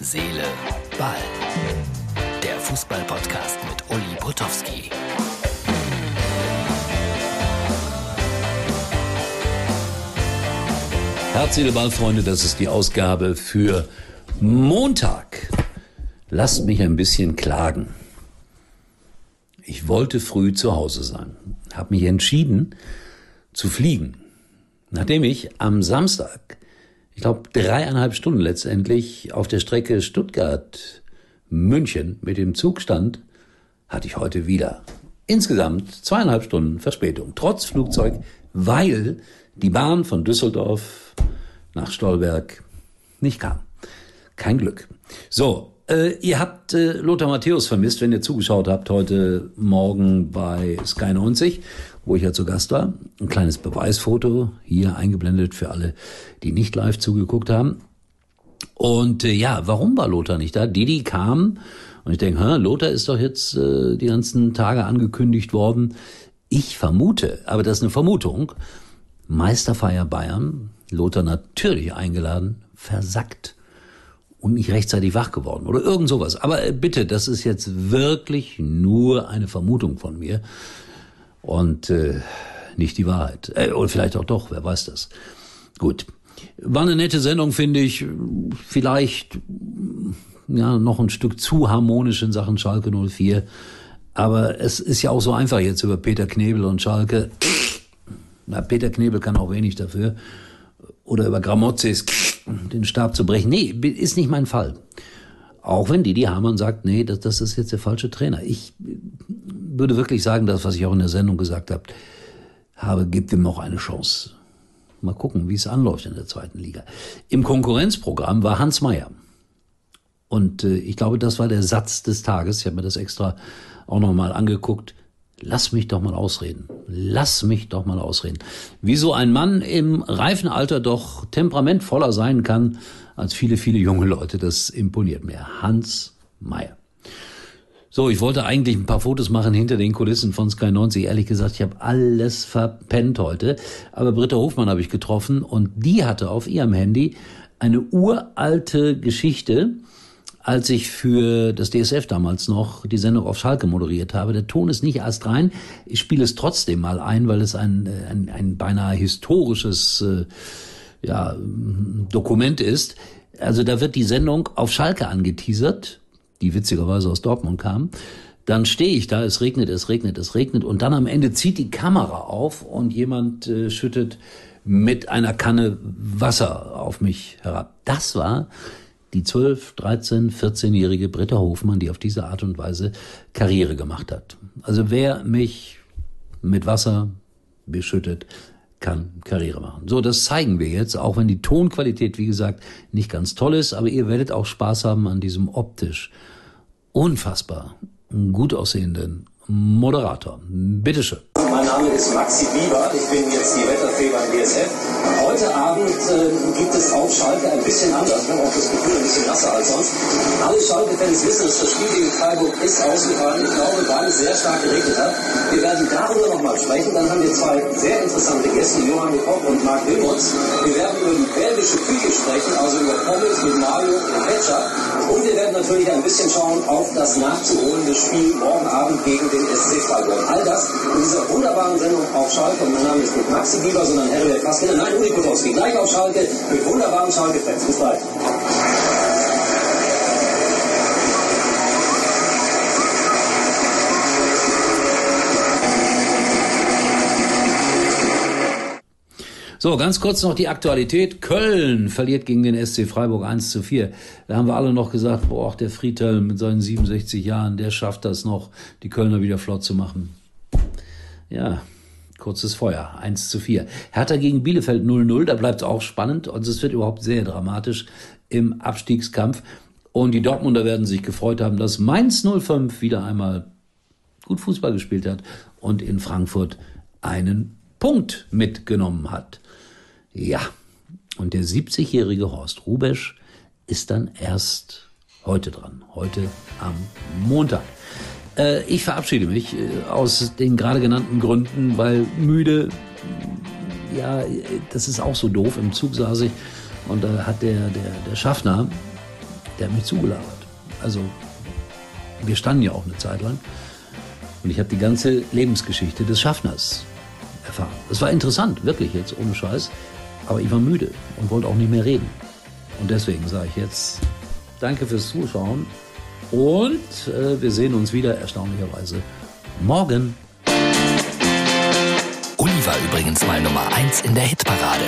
Seele, Ball. Der Fußball-Podcast mit Uli Potowski. Herz, Seele, Ball, Freunde, das ist die Ausgabe für Montag. Lasst mich ein bisschen klagen. Ich wollte früh zu Hause sein, habe mich entschieden zu fliegen. Nachdem ich am Samstag ich glaube, dreieinhalb Stunden letztendlich auf der Strecke Stuttgart-München mit dem Zug stand, hatte ich heute wieder insgesamt zweieinhalb Stunden Verspätung, trotz Flugzeug, weil die Bahn von Düsseldorf nach Stolberg nicht kam. Kein Glück. So, äh, ihr habt äh, Lothar Matthäus vermisst, wenn ihr zugeschaut habt heute Morgen bei Sky 90 wo ich ja zu Gast war. Ein kleines Beweisfoto hier eingeblendet für alle, die nicht live zugeguckt haben. Und äh, ja, warum war Lothar nicht da? Didi kam und ich denke, Lothar ist doch jetzt äh, die ganzen Tage angekündigt worden. Ich vermute, aber das ist eine Vermutung, Meisterfeier Bayern, Lothar natürlich eingeladen, versackt und nicht rechtzeitig wach geworden oder irgend sowas. Aber äh, bitte, das ist jetzt wirklich nur eine Vermutung von mir und äh, nicht die Wahrheit. Äh, oder vielleicht auch doch, wer weiß das. Gut. War eine nette Sendung, finde ich. Vielleicht ja noch ein Stück zu harmonisch in Sachen Schalke 04. Aber es ist ja auch so einfach jetzt über Peter Knebel und Schalke. Na, Peter Knebel kann auch wenig dafür. Oder über Gramozis den Stab zu brechen. Nee, ist nicht mein Fall. Auch wenn Didi Hamann sagt, nee, das, das ist jetzt der falsche Trainer. Ich würde wirklich sagen, das, was ich auch in der Sendung gesagt habe, habe, gibt ihm noch eine Chance. Mal gucken, wie es anläuft in der zweiten Liga. Im Konkurrenzprogramm war Hans Meyer. Und äh, ich glaube, das war der Satz des Tages. Ich habe mir das extra auch nochmal angeguckt. Lass mich doch mal ausreden. Lass mich doch mal ausreden. Wieso ein Mann im reifen Alter doch temperamentvoller sein kann als viele, viele junge Leute, das imponiert mir. Hans Meyer. So, ich wollte eigentlich ein paar Fotos machen hinter den Kulissen von Sky 90. Ehrlich gesagt, ich habe alles verpennt heute. Aber Britta Hofmann habe ich getroffen und die hatte auf ihrem Handy eine uralte Geschichte, als ich für das DSF damals noch die Sendung auf Schalke moderiert habe. Der Ton ist nicht erst rein. Ich spiele es trotzdem mal ein, weil es ein, ein, ein beinahe historisches äh, ja, Dokument ist. Also da wird die Sendung auf Schalke angeteasert die witzigerweise aus Dortmund kam, dann stehe ich da, es regnet, es regnet, es regnet und dann am Ende zieht die Kamera auf und jemand äh, schüttet mit einer Kanne Wasser auf mich herab. Das war die 12, 13, 14-jährige Britta Hofmann, die auf diese Art und Weise Karriere gemacht hat. Also wer mich mit Wasser beschüttet, kann Karriere machen. So, das zeigen wir jetzt, auch wenn die Tonqualität, wie gesagt, nicht ganz toll ist, aber ihr werdet auch Spaß haben an diesem optisch unfassbar gut aussehenden Moderator. Bitteschön. Mein Name ist Maxi Bieber, ich bin jetzt die Wetterfeber im DSF. Heute Abend äh, gibt es auf Schalke ein bisschen anders, ich habe auch das Gefühl, ein bisschen nasser als sonst. Alle Schalke-Fans wissen, dass das Spiel gegen Freiburg ist ausgefallen, ich glaube, weil es sehr stark geregnet hat. Wir werden darüber nochmal sprechen, dann haben wir zwei sehr interessante Gäste, Johann Koch und Marc Wilmots. Wir werden über die belgische Küche sprechen, also über Pommes mit Mayo und Ketchup. Natürlich ein bisschen schauen auf das nachzuholende Spiel morgen Abend gegen den SC Freiburg. All das in dieser wunderbaren Sendung auf Schalke. Und mein Name ist nicht Maxi Bieber, sondern Herbert Fassbinder. Nein, Uli Potowski. Gleich auf Schalke mit wunderbaren Schalke-Fans. Bis bald. So, ganz kurz noch die Aktualität. Köln verliert gegen den SC Freiburg 1 zu 4. Da haben wir alle noch gesagt, boah, der Friedhelm mit seinen 67 Jahren, der schafft das noch, die Kölner wieder flott zu machen. Ja, kurzes Feuer, 1 zu 4. Hertha gegen Bielefeld 0-0, da bleibt es auch spannend und es wird überhaupt sehr dramatisch im Abstiegskampf. Und die Dortmunder werden sich gefreut haben, dass Mainz 05 wieder einmal gut Fußball gespielt hat und in Frankfurt einen Punkt mitgenommen hat. Ja, und der 70-jährige Horst Rubesch ist dann erst heute dran, heute am Montag. Äh, ich verabschiede mich äh, aus den gerade genannten Gründen, weil müde, ja, das ist auch so doof. Im Zug saß ich und da hat der, der, der Schaffner Der hat mich zugelabert. Also, wir standen ja auch eine Zeit lang. Und ich habe die ganze Lebensgeschichte des Schaffners erfahren. Es war interessant, wirklich jetzt, ohne Scheiß. Aber ich war müde und wollte auch nicht mehr reden. Und deswegen sage ich jetzt Danke fürs Zuschauen. Und äh, wir sehen uns wieder erstaunlicherweise morgen. Uli war übrigens mal Nummer 1 in der Hitparade.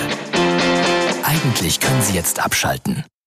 Eigentlich können Sie jetzt abschalten.